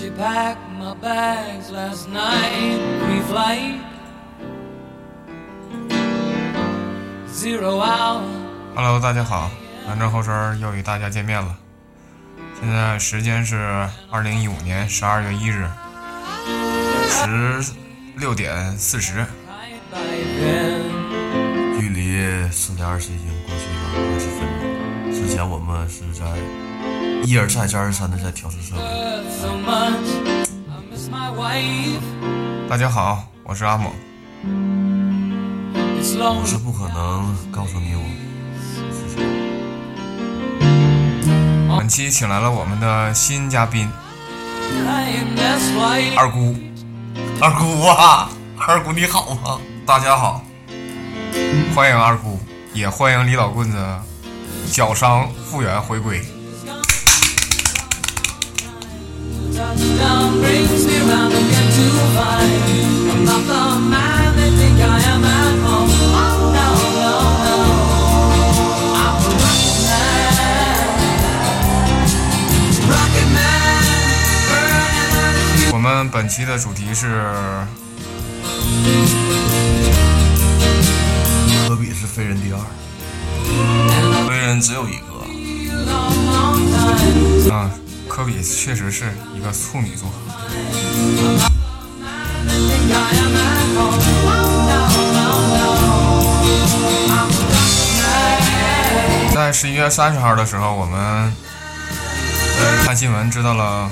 she pack my bags last night. We flight zero hour. Hello 大家好。南征后生又与大家见面了。现在时间是二零一五年十二月一日十六点四十。距离四点二十已经过去了二十分钟。之前我们是在一而再、再而三的在调试设备。大家好，我是阿猛。我是不可能告诉你我。本期请来了我们的新嘉宾二姑。二姑啊，二姑你好吗？大家好，欢迎二姑，也欢迎李老棍子脚伤复原回归。我们本期的主题是科比是飞人第二，飞人只有一个。啊，科比确实是一个处女座。在十一月三十号的时候，我们看新闻知道了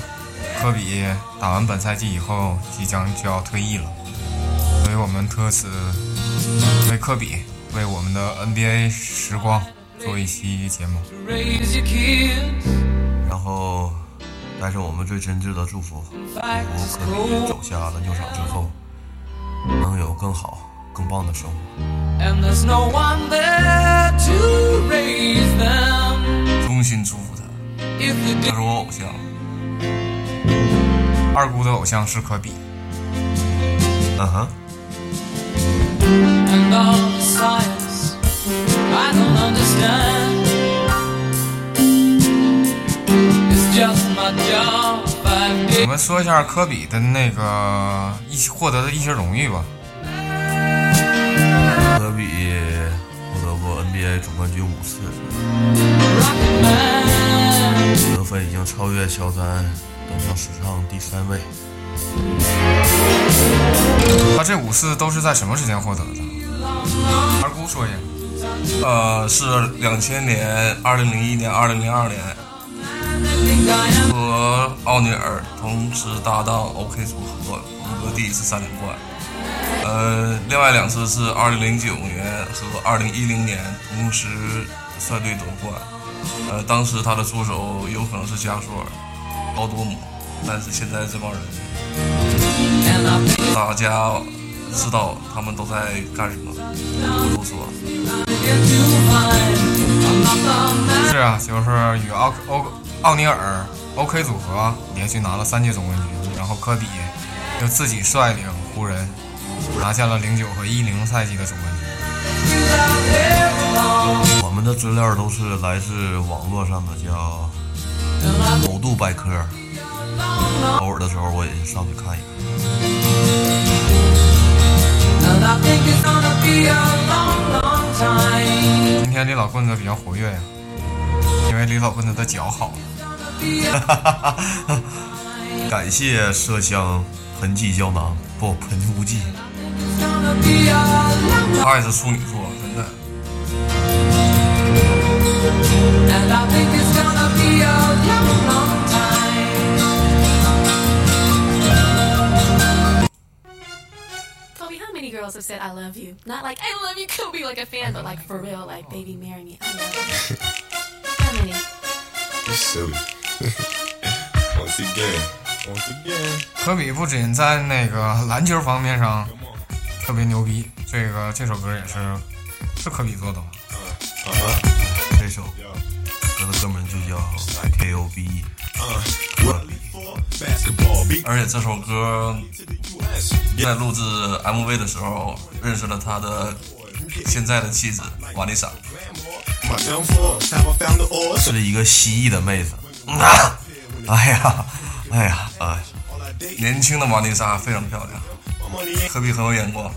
科比打完本赛季以后即将就要退役了，所以我们特此为科比为我们的 NBA 时光做一期节目。然后带着我们最真挚的祝福 it's 科比走下篮球场之后，能有更好、更棒的生活。衷心祝福他，他是我偶像。二姑的偶像是科比，嗯哼，and all the science I don't understand. 我.们说一下科比的那个一些获得的一些荣誉吧。科比获得过 NBA 总冠军五次，得分已经超越乔丹，登上史上第三位。他这五次都是在什么时间获得的？二姑说一下。呃，是两千年、二零零一年、二零零二年和奥尼尔同时搭档 OK 组合赢得第一次三连冠。呃，另外两次是二零零九年和二零一零年同时率队夺冠。呃，当时他的助手有可能是加索尔、奥多姆，但是现在这帮人大家知道他们都在干什么，不多说。是啊，就是与奥奥奥尼尔 OK 组合连续拿了三届总冠军，然后科比又自己率领湖人拿下了零九和一零赛季的总冠军。我们的资料都是来自网络上的叫某度百科，偶尔的时候我也上去看一看。今天这老棍子比较活跃呀，为李老棍子的脚好。感谢麝香喷剂胶囊，不喷雾剂。It's gonna be a long, 他也是处女座，真的。and I think it's gonna be a long, long time. Kobe, how many girls have said I love you? Not like I love you, Kobe, like a fan, but like for real, like baby, marry me. silly，once again，科比不仅在那个篮球方面上特别牛逼，这个这首歌也是是科比做的，吗，这首歌的歌名就叫 K O B E，而且这首歌在录制 MV 的时候认识了他的现在的妻子瓦丽莎。是一个蜥蜴的妹子。啊哎呀哎呀啊年轻的蒙丽莎非常漂亮。科比很有眼光？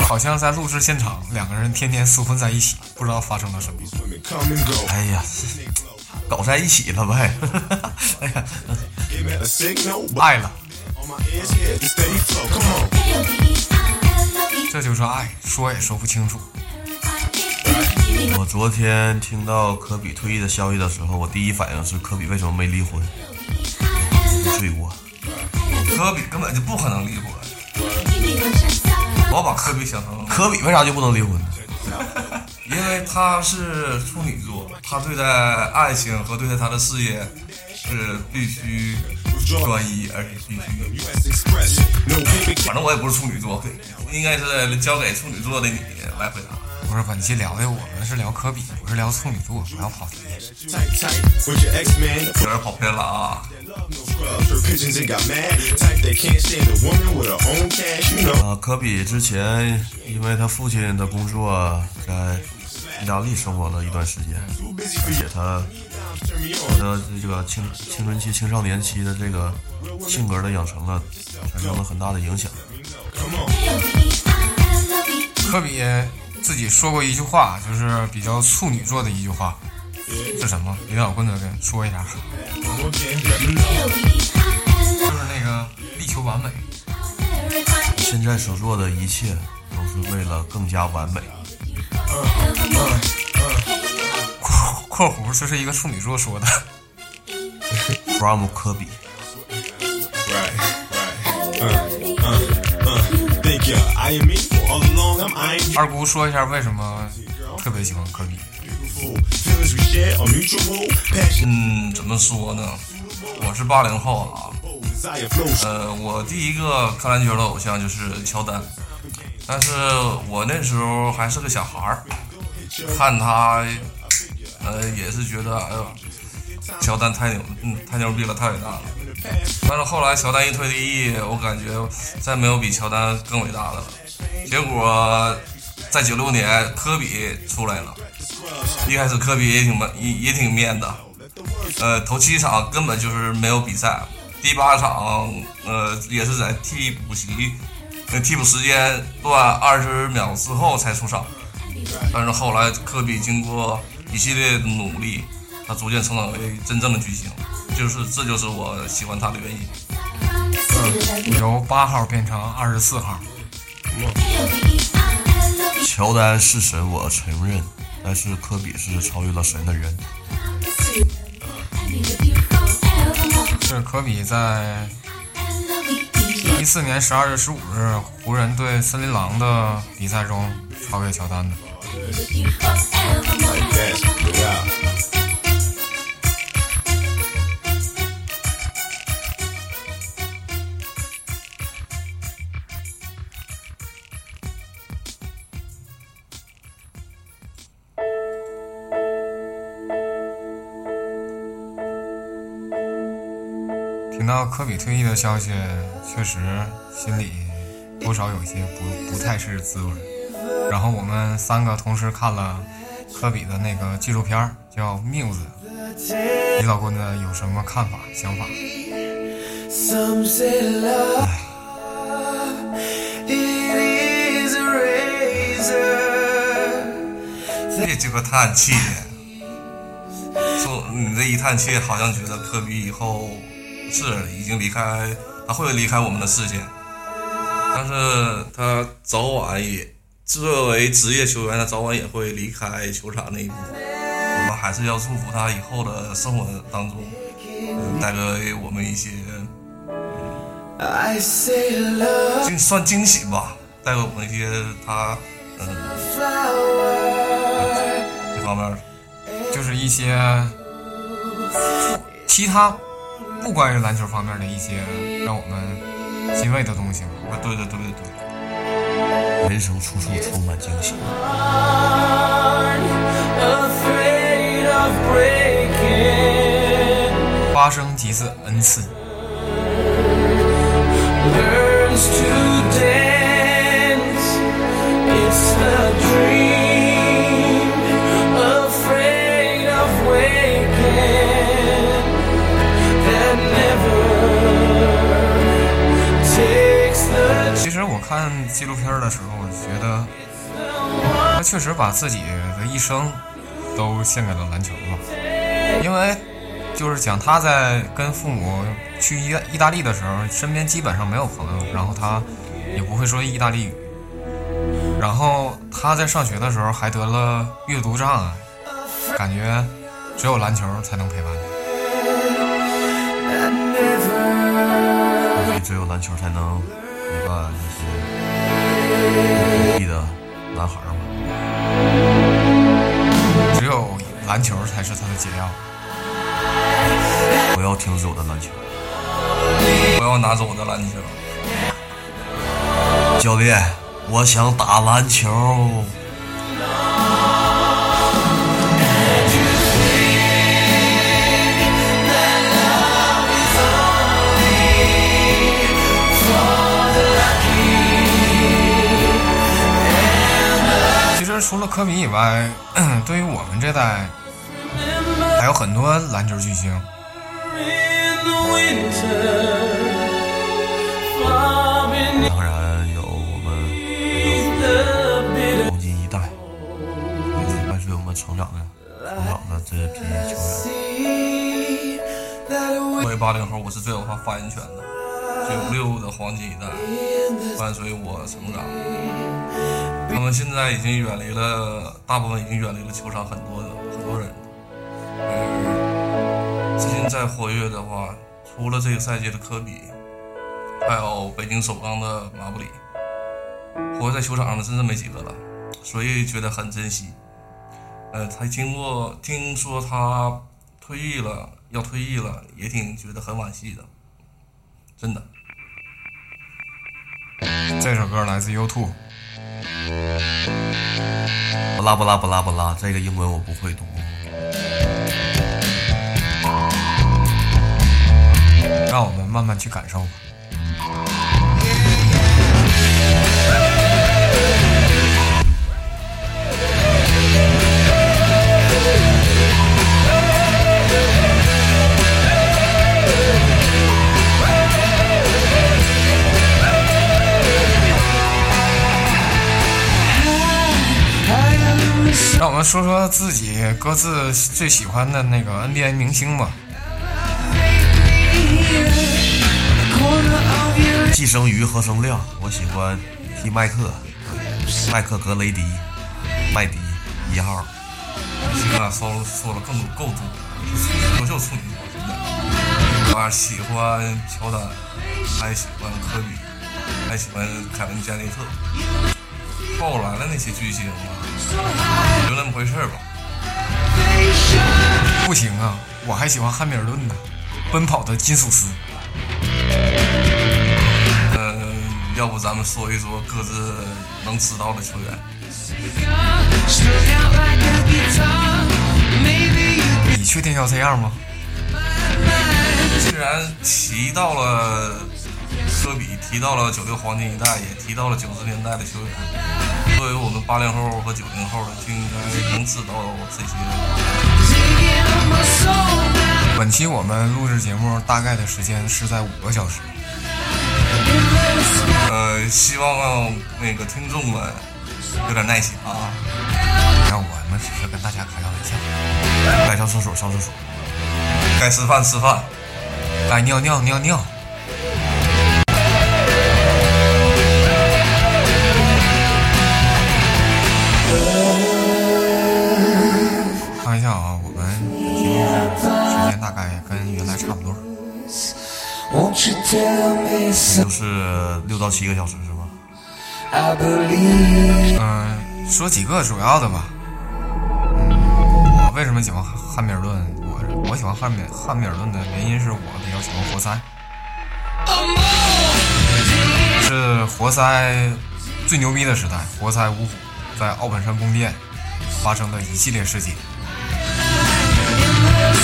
好像在录制现场两个人天天厮混在一起不知道发生了什么。哎呀搞在一起了呗。哈哈哈哎呀爱了。这就是爱，说也说不清楚。我昨天听到科比退役的消息的时候，我第一反应是科比为什么没离婚？罪过，科比根本就不可能离婚。我把科比想成科比为啥就不能离婚呢？因为他是处女座，他对待爱情和对待他的事业是必须专一，而且必须。反正我也不是处女座，应该是交给处女座的你来回答。不是本期聊的，我们是聊科比，不是聊处女座，不要跑题。有点跑偏了啊！啊，科比之前因为他父亲的工作，在意大利生活了一段时间，给他。我的这个青青春期、青少年期的这个性格的养成了，产生了很大的影响。科比自己说过一句话，就是比较处女座的一句话，是什么？李老棍子给说一下，就是那个力求完美。现在所做的一切都是为了更加完美。括括弧这是一个处女座说的。From 科比。二姑说一下为什么特别喜欢科比。嗯，怎么说呢？我是八零后啊。呃，我第一个看篮球的偶像就是乔丹，但是我那时候还是个小孩儿，看他呃，也是觉得，哎呦，乔丹太牛，嗯，太牛逼了，太伟大了。但是后来乔丹一退役，我感觉再没有比乔丹更伟大的了。结果在九六年，科比出来了，一开始科比也挺闷，也也挺面的，呃，头七场根本就是没有比赛，第八场呃也是在替补席，呃替补时间段二十秒之后才出场。但是后来科比经过一系列的努力，他逐渐成长为真正的巨星，就是这就是我喜欢他的原因。由八号变成二十四号，乔丹是神，我承认，但是科比是超越了神的人。是科比在一四年十二月十五日湖人对森林狼的比赛中超越乔丹的。听到科比退役的消息，确实心里多少有些不不太是滋味。然后我们三个同时看了科比的那个纪录片儿，叫《Muse》。李老棍子有什么看法、想法.别这个叹气，说你这一叹气，好像觉得科比以后是已经离开，他会离开我们的视线，但是他早晚也作为职业球员，他早晚也会离开球场那一步。我们还是要祝福他以后的生活当中，嗯带给我们一些 love. 惊算惊喜吧，带给我们一些他嗯方面就是一些其他不关于篮球方面的一些让我们欣慰的东西对对对对对，人生处处充满惊喜。Afraid of breaking. 发生即是恩赐。Learns to dance. It's the dream. 纪录片的时候，我觉得他确实把自己的一生都献给了篮球吧。因为就是讲他在跟父母去意意大利的时候，身边基本上没有朋友，然后他也不会说意大利语。然后他在上学的时候还得了阅读障碍，感觉只有篮球才能陪伴他。只有篮球才能陪伴那些努力的男孩儿嘛。只有篮球才是他的解药。我要停止我的篮球。我要拿走我的篮球。教练，我想打篮球。除了科比以外，对于我们这代，还有很多篮球巨星。当然有我们黄金一代，伴随我们成长的、成长的这批球员。作为八零后，我是最有发发言权的。九六的黄金一代伴随我成长，他们现在已经远离了，大部分已经远离了球场很多的很多人。而至今在活跃的话，除了这个赛季的科比，还有北京首钢的马布里，活跃在球场上的真的没几个了，所以觉得很珍惜。呃，他经过听说他退役了，要退役了，也挺觉得很惋惜的，真的。这首歌来自 YouTube 不拉不拉不拉不拉，这个英文我不会读。让我们慢慢去感受吧。说说自己各自最喜欢的那个 NBA 明星吧。寄生鱼何生亮，我喜欢踢麦克，麦克格雷迪，麦迪一号。行啊，说了说了更多够多，优秀处女座，真的。我喜欢乔丹，还喜欢科比，还喜欢凯文加内特。后来的那些巨星啊，就那么回事吧。不行啊，我还喜欢汉密尔顿呢，奔跑的金属师。嗯，要不咱们说一说各自能知道的球员。你确定要这样吗？既然提到了科比，提到了九六黄金一代，也提到了九十年代的球员，作为我们八零后和九零后的，就应该能知道这些。本期我们录制节目大概的时间是在五个小时。呃，希望那个听众们有点耐心啊。让我们只是跟大家开个玩笑，该上厕所上厕所。该吃饭吃饭。该尿尿尿尿。看一下啊，我们节目时间大概跟原来差不多。就是六到七个小时是吧？嗯、说几个主要的吧。嗯，我为什么喜欢汉密尔顿？我我喜欢汉密汉密尔顿的原因是我比较喜欢活塞，是活塞最牛逼的时代，活塞五虎在奥本山宫殿发生的一系列事件。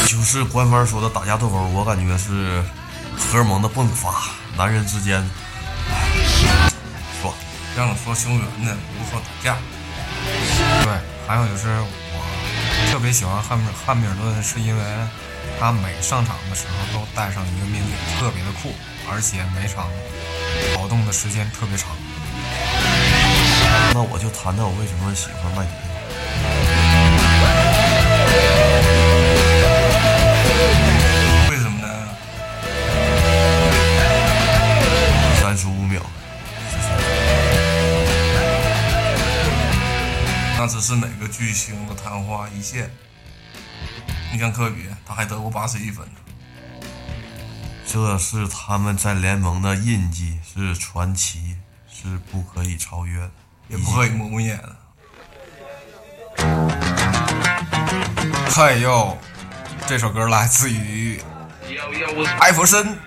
就是官方说的打架斗殴，我感觉是荷尔蒙的迸发，男人之间，哎爽。让我说球员呢，如说打架？对，还有就是我特别喜欢汉密汉密尔顿，是因为他每上场的时候都戴上一个面具，特别的酷，而且每场跑动的时间特别长。那我就谈谈我为什么喜欢麦迪。那只是哪个巨星的昙花一现。你像科比，他还得过八十一分呢。这是他们在联盟的印记，是传奇，是不可以超越的，也不可以磨磨眼的。嘿呦，这首歌来自于艾弗森。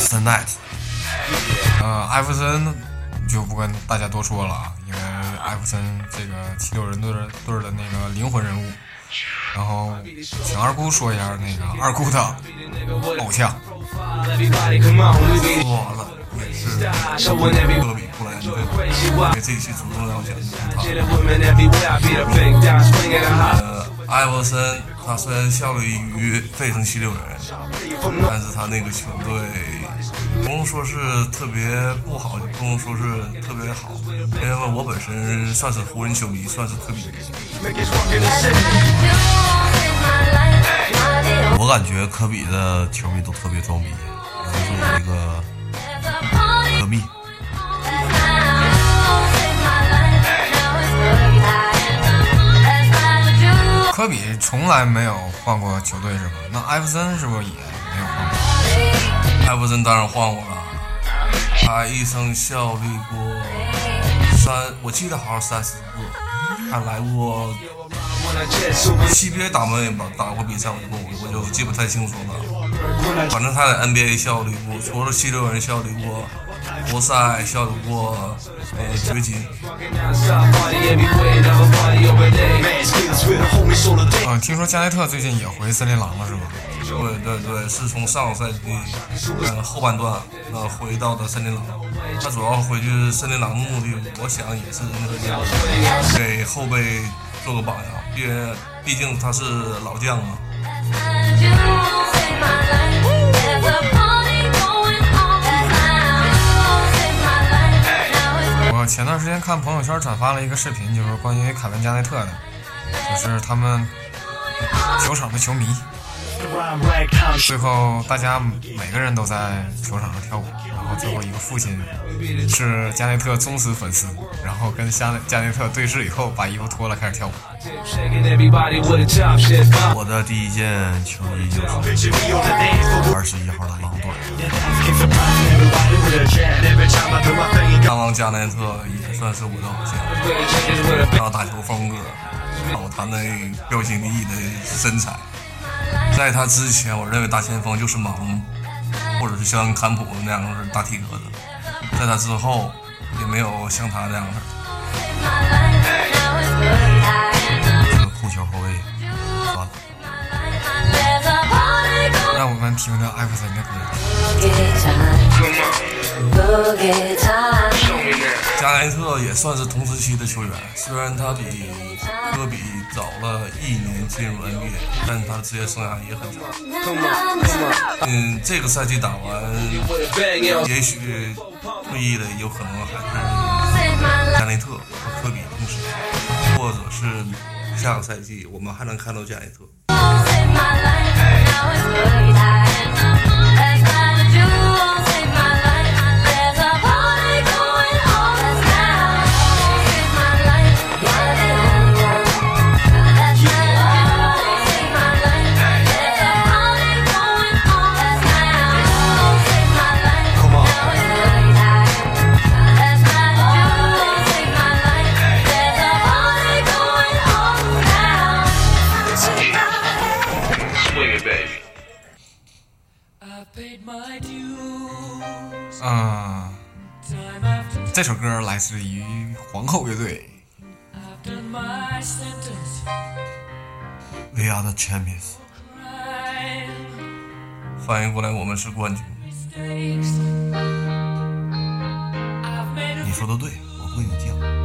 森奈特，呃，艾弗森就不跟大家多说了啊，因为艾弗森这个七六人队队的那个灵魂人物。然后请二姑说一下那个二姑的偶像。说完了，也是科比布莱恩特，给这期主动邀请他。呃，艾弗森他虽然效力于费城七六人，但是他那个球队不能说是特别不好，也不能说是特别好，因为我本身算是湖人球迷，算是科比迷。我感觉科比的球迷都特别装逼，然后是一个科比，科比从来没有换过球队是吧？那艾弗森是不是也没有换？艾弗森当然换我了，他一生效力过三，我记得好像三四个，还来过 CBA 打没打打过比赛，我就我我就记不太清楚了。反正他在 NBA 效力过，除了七六人效力过，活塞效力过，呃，掘金。嗯，听说加内特最近也回森林狼了是吧？对对对，是从上个赛季呃后半段呃回到的森林狼。他主要回去森林狼的目的，我想也是那个给后辈做个榜样，毕毕竟他是老将嘛。我前段时间看朋友圈转发了一个视频，就是关于凯文加内特的，就是他们球场的球迷，最后大家每个人都在球场上跳舞，然后最后一个父亲是加内特忠实粉丝，然后跟加内加内特对视以后，把衣服脱了开始跳舞。我的第一件球衣就是二十一号的刚刚加内特也算是我的偶像，他打球风格，还有他那标新立异的身材。在他之前，我认为大前锋就是马龙，或者是像坎普那样的大体格子。在他之后，也没有像他那样的。这个控球后卫，让我们听听艾弗森的歌。加内特也算是同时期的球员，虽然他比科比早了一年进入 NBA，但是他的职业生涯也很长。嗯，这个赛季打完，也许退役的有可能还是加内特和科比同时，或者是下个赛季我们还能看到加内特。嗯，这首歌来自于皇后乐队。We are the champions。翻译过来，我们是冠军。你说的对，我不跟你犟。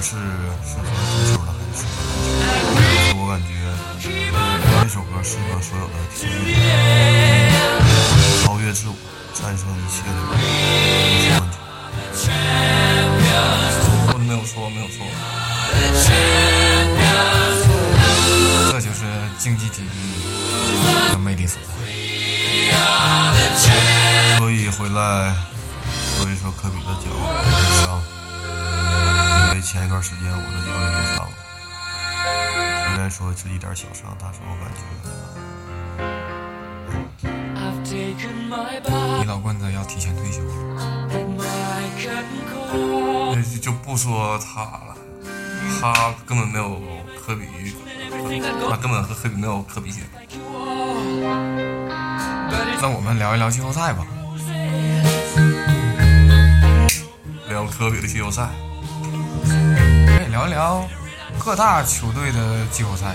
是适合足球的还是适合篮球。我感觉这首歌适合所有的体育，超越自我，战胜一切的，冠军。说的没有错，没有错。这就是竞技体育的魅力所在。所以回来说一说科比的段时间我的脚也受伤了。虽然说是一点小伤，但是我感觉 I've taken my body, 李老棍子要提前退休了，那就不说他了，他根本没有科比，他根本和科比没有可比性。那我们聊一聊季后赛吧。聊科比的季后赛，聊一聊各大球队的季后赛。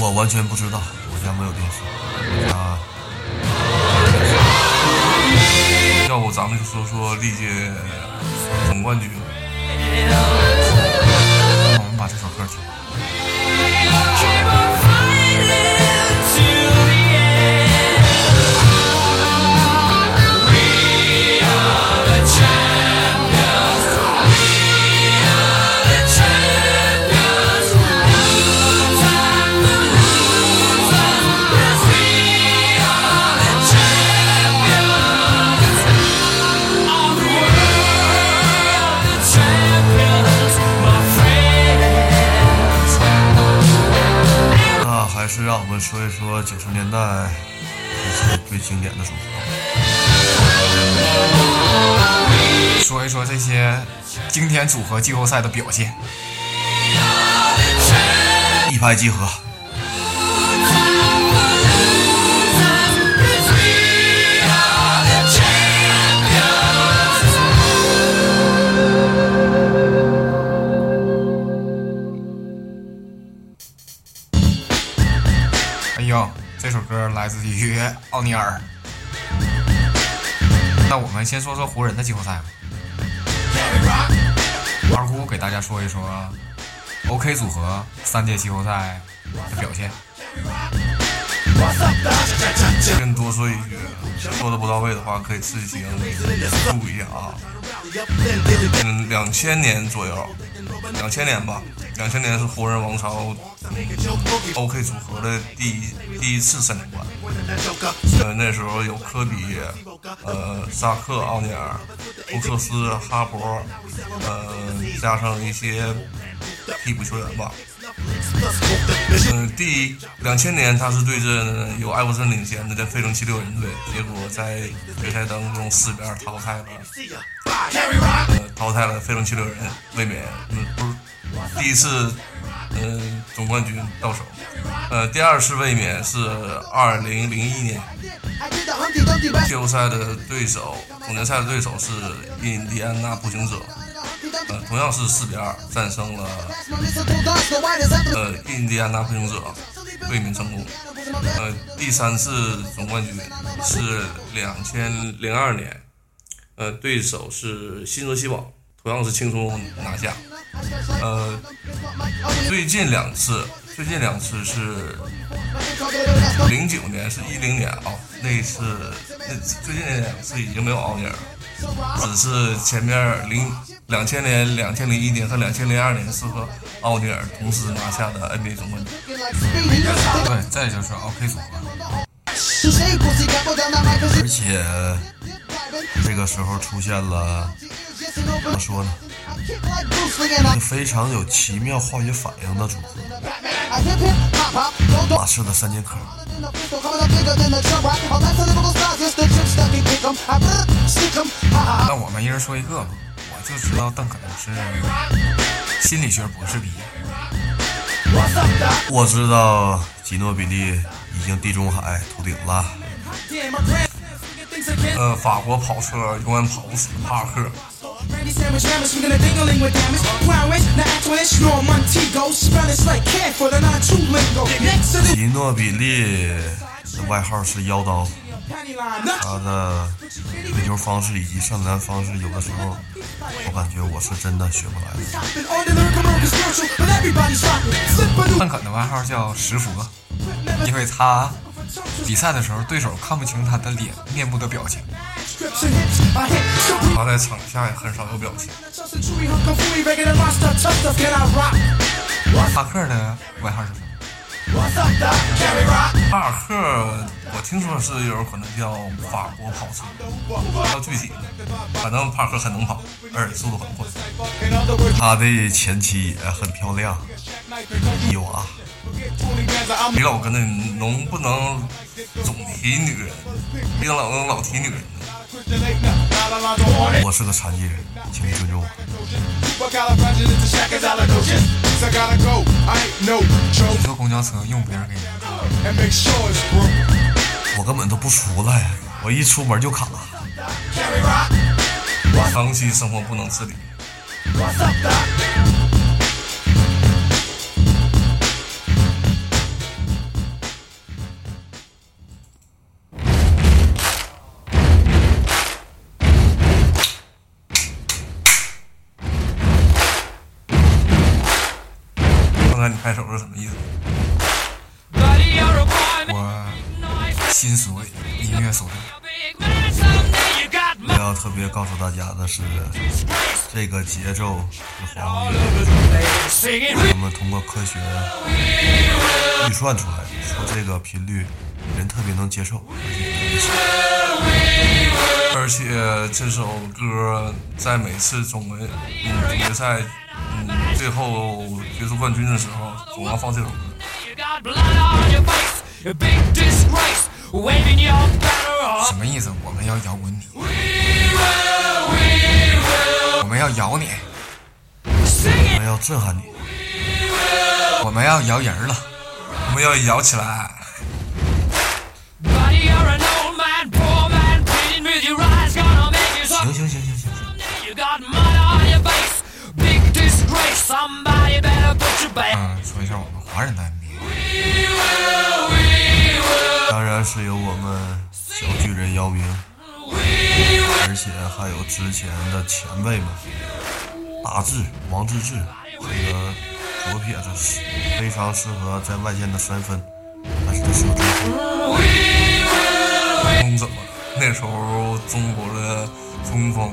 我完全不知道，我家没有电视。啊，要不咱们就说说历届总冠军。那我们把这首歌听说一说九十年代一些最经典的组合。说一说这些经典组合季后赛的表现。一拍即合。哟，这首歌来自于奥尼尔。那我们先说说湖人的季后赛吧。二姑给大家说一说 OK 组合三届季后赛的表现。跟多说一句，说的不到位的话，可以自行注意一下啊。嗯，两千年左右，两千年吧，两千年是湖人王朝、OK 组合的第一第一次三连冠。呃，那时候有科比、呃萨克、奥尼尔、福克斯、哈勃，呃，加上一些替补球员吧。嗯，第一两千年他是对阵由艾弗森领衔的这费城七六人队，结果在决赛当中四比二淘汰了，呃，淘汰了费城七六人，卫冕，嗯，不是第一次，嗯、总冠军到手，呃，第二次卫冕是二零零一年，季后赛的对手，总决赛的对手是印第安纳步行者，呃，同样是四比二战胜了呃印第安纳步行者，卫冕成功。呃，第三次总冠军是两千零二年，呃，对手是新泽西堡，同样是轻松拿下。呃，最近两次，最近两次是零九年，是一零年啊、那一次那最近两次已经没有奥尼尔了。只是前面零两千年、两千零一年和两千零二年是和奥尼尔同时拿下的 NBA 总冠军。对，再就是 OK 组合。而且这个时候出现了，怎么说呢？一个非常有奇妙化学反应的组合，马刺的三剑客。那我们一人说一个吧。我就知道邓肯是心理学博士毕业。我知道吉诺比利已经地中海秃顶了。呃，法国跑车永远跑不死的帕克。吉诺比利的外号是妖刀，他的推球方式以及上篮方式，有的时候我感觉我是真的学不来。邓肯的外号叫石佛，因为他比赛的时候对手看不清他的脸面部的表情。他在场下也很少有表情。帕克的外号是什么？帕克，我听说是有可能叫法国跑车，不知道具体。反正帕克很能跑，而且速度很快。他的前妻也很漂亮，伊娃。你老跟那能不能总提女人？别老能老提女人呢。我是个残疾人，请你尊重我。你坐公交车用别人给人我根本都不出来，我一出门就卡。长期生活不能自理。拍手是什么意思？我心所为，特别告诉大家的是，这个节奏是黄伟他们通过科学预算出来的，说这个频率人特别能接受，而且而且这首歌在每次总决决赛嗯最后决出冠军的时候，总要放这首歌。什么意思？我们要摇滚你，我们要咬你，我们要震撼你，我们要摇人了，我们要摇起来。行行行行行行。嗯，说一下我们华人的名当然是由我们小巨人姚明。而且还有之前的前辈们，大志、王治郅，这个左撇子非常适合在外线的三分，但是他射中中怎么了？那时候中国的中锋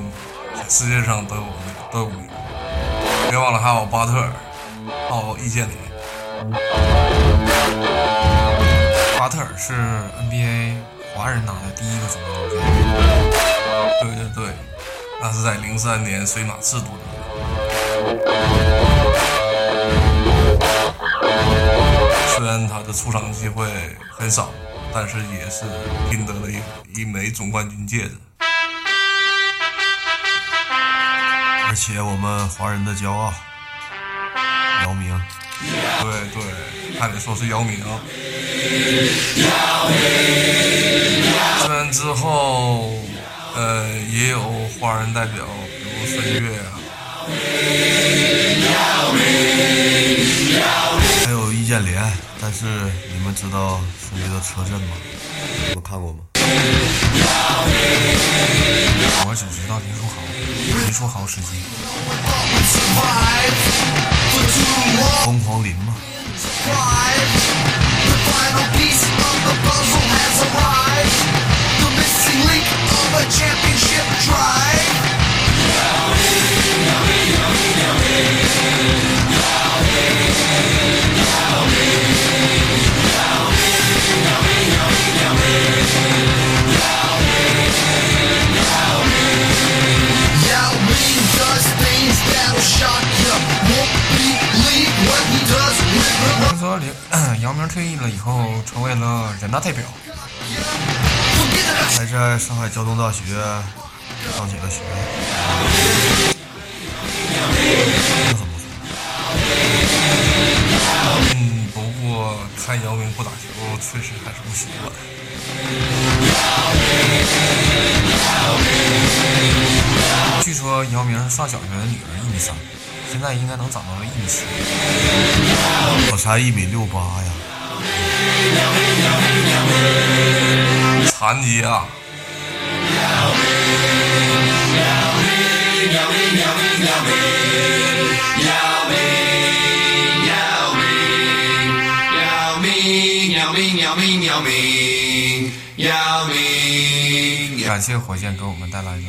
世界上都有都有名，别忘了还有巴特尔，还有易建联。巴特尔是 NBA 华人拿的第一个总冠军。对对对，那是在零三年水马刺夺得的。虽然他的出场机会很少，但是也是赢得了一一枚总冠军戒指。而且我们华人的骄傲，姚明，对对，还得说是姚明。虽然之后，呃，也有华人代表，比如孙悦啊，还有易建联，但是你们知道孙悦的车震吗？你们看过吗？我只知道林书豪，林书豪时期。疯狂林吗？final piece of the puzzle has arrived. The missing link of a championship drive. 姚明退役了以后，成为了人大代表。还在上海交通大学上起了学，这很不错。嗯，不过看姚明不打球，确实还是不习惯。据说姚明上小学的女儿一米三，现在应该能长到一米七。我才一米六八呀，残疾啊！感谢火箭给我们带来的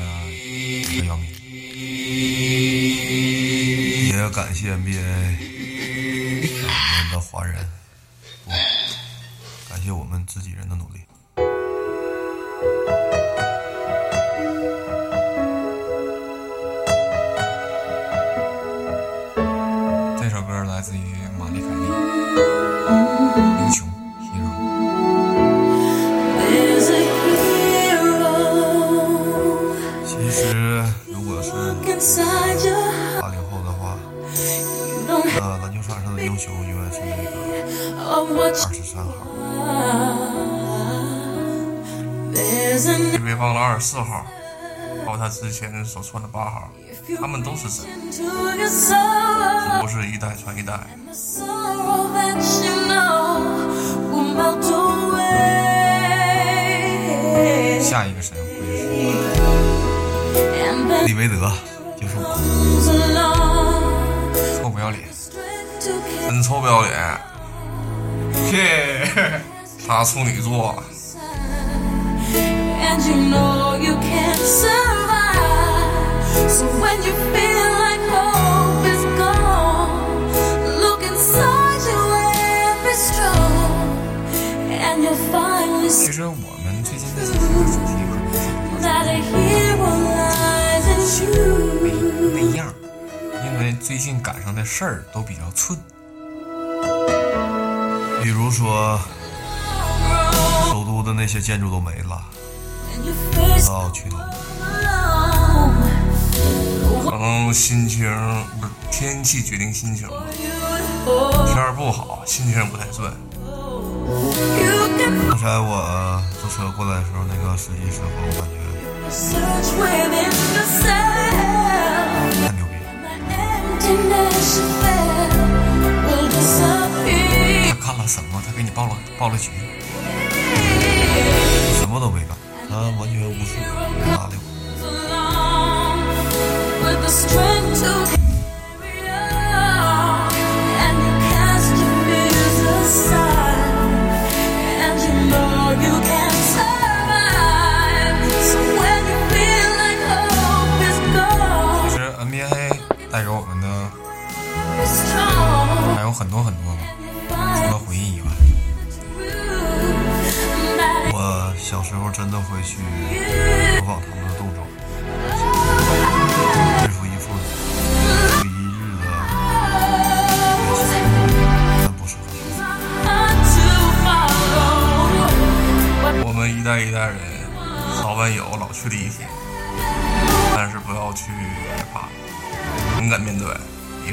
这个姚明。感谢 NBA 我们的华人，不，感谢我们自己人的努力。二十三号，别为忘了二十四号，包括他之前所穿的八号，他们都是神，只不是一代传一代。下一个神会是李维德，听说过？臭不要脸，真臭不要脸！OK，他处女座。其实我们最近在讨论主题嘛，没没样，因为最近赶上的事儿都比较寸。比如说首都的那些建筑都没了，And you face 到去头。alone. 可能心情不是天气决定心情。天儿不好，心情不太顺。刚才我坐车过来的时候，那个司机师傅，我感觉太牛逼了什么？他给你报了报了局。什么都没干，他完全无视我，搭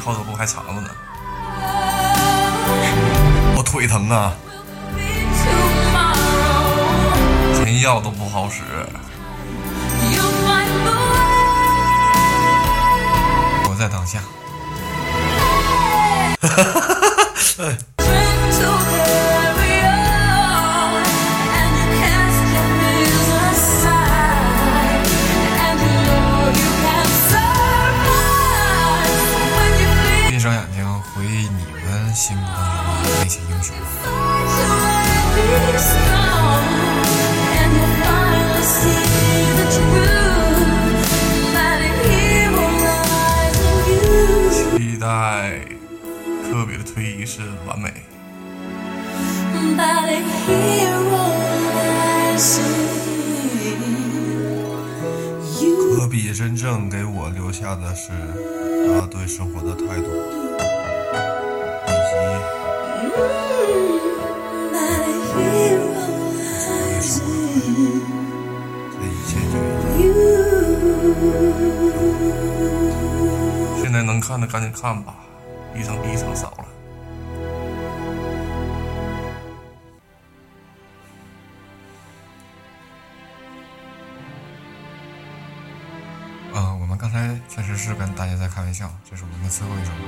后头路还长着呢，我腿疼啊，疼药都不好使，活在当下。哈哈哈哈哈！是他对生活的态度，以及 That a hero 对生活的态度。这一切就已经现在能看的赶紧看吧，最后一首歌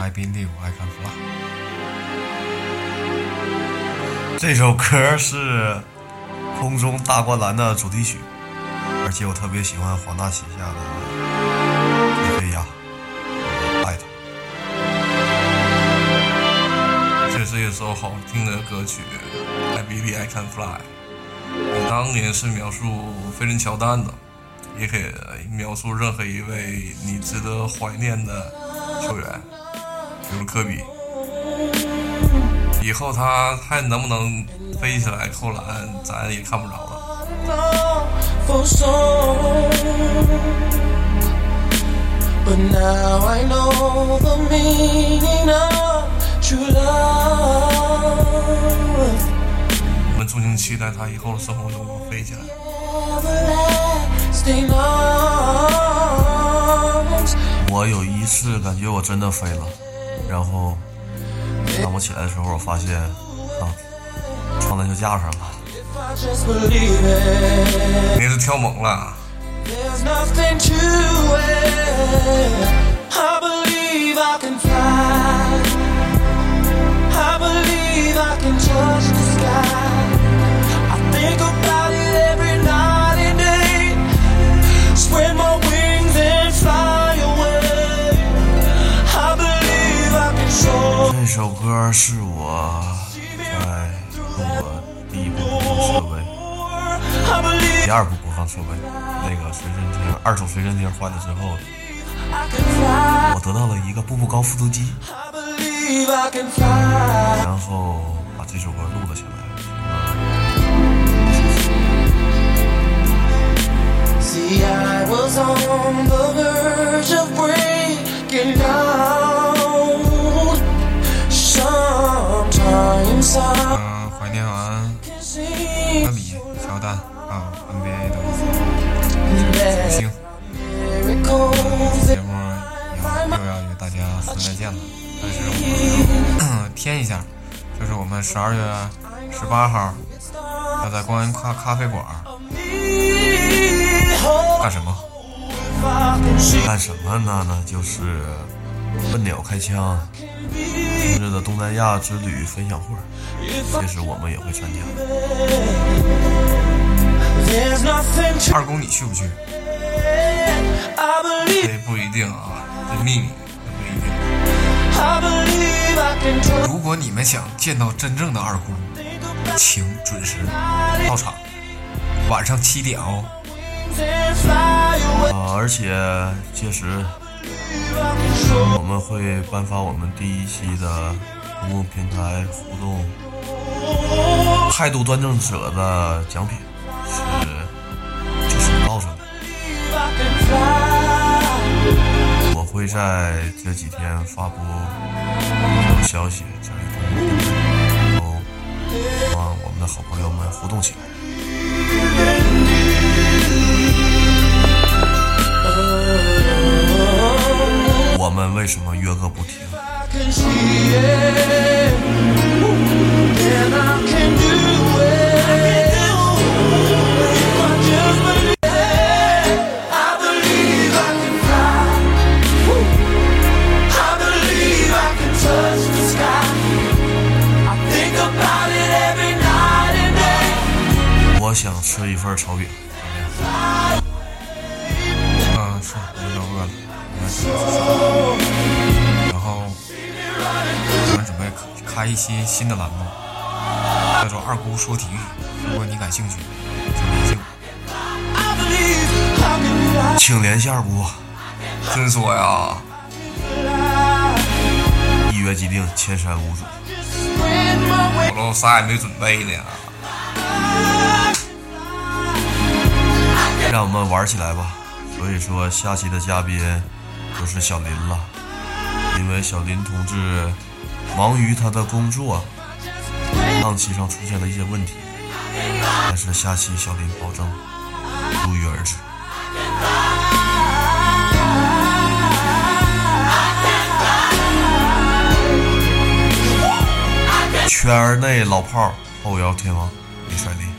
《I Believe I Can Fly》。这首歌是《空中大灌篮》的主题曲，而且我特别喜欢华纳旗下的伊菲亚，爱他。这是一首好听的歌曲，I Believe I Can Fly。我当年是描述飞人乔丹的，也可以描述任何一位你值得怀念的球员，比如科比。以后他还能不能飞起来扣篮，咱也看不着了。But now I know the meaning of true love. 我们衷心期待他以后的生活中能飞起来。我有一次感觉我真的飞了，然后当我起来的时候，我发现啊，撞在球架上了。你是跳猛了. I can fly. I believe I can touch 这首歌是我在录我第一部播放设备，第二部播放设备那个随身听，二手随身听换了之后，我得到了一个步步高复读机，然后把这首歌录了下来。See, I was on the verge of breaking. 嗯、怀念完科比、乔丹啊，NBA 的明 that 星。miracles 节目以后又要与大家说再见了，但是我添一下，就是我们十二月十八号要在光源咖咖啡馆干什么？干什么呢？那就是笨鸟开枪今日的东南亚之旅分享会，届时我们也会参加。二公你去不去这不一定啊，这秘密，这不一定。如果你们想见到真正的二姑，请准时到场，晚上七点哦。啊，而且届时我们会颁发我们第一期的公共平台互动态度端正者的奖品是就是告诉你，我会在这几天发布一条消息在公共平台，然后希望我们的好朋友们互动起来。问为什么约个不停？我想吃一份炒饼。嗯，算了，有点饿了。嗯然后我们准备开一期新的栏目，叫做“二姑说体育”。如果你感兴趣，请联系我。请联系二姑，真说呀，一约既定，千山无阻。我都啥也没准备呢。让我们玩起来吧。所以说，下期的嘉宾就是小林了，因为小林同志忙于他的工作，档期上出现了一些问题，但是下期小林保证如约而至。圈内老炮儿后摇天王李帅林。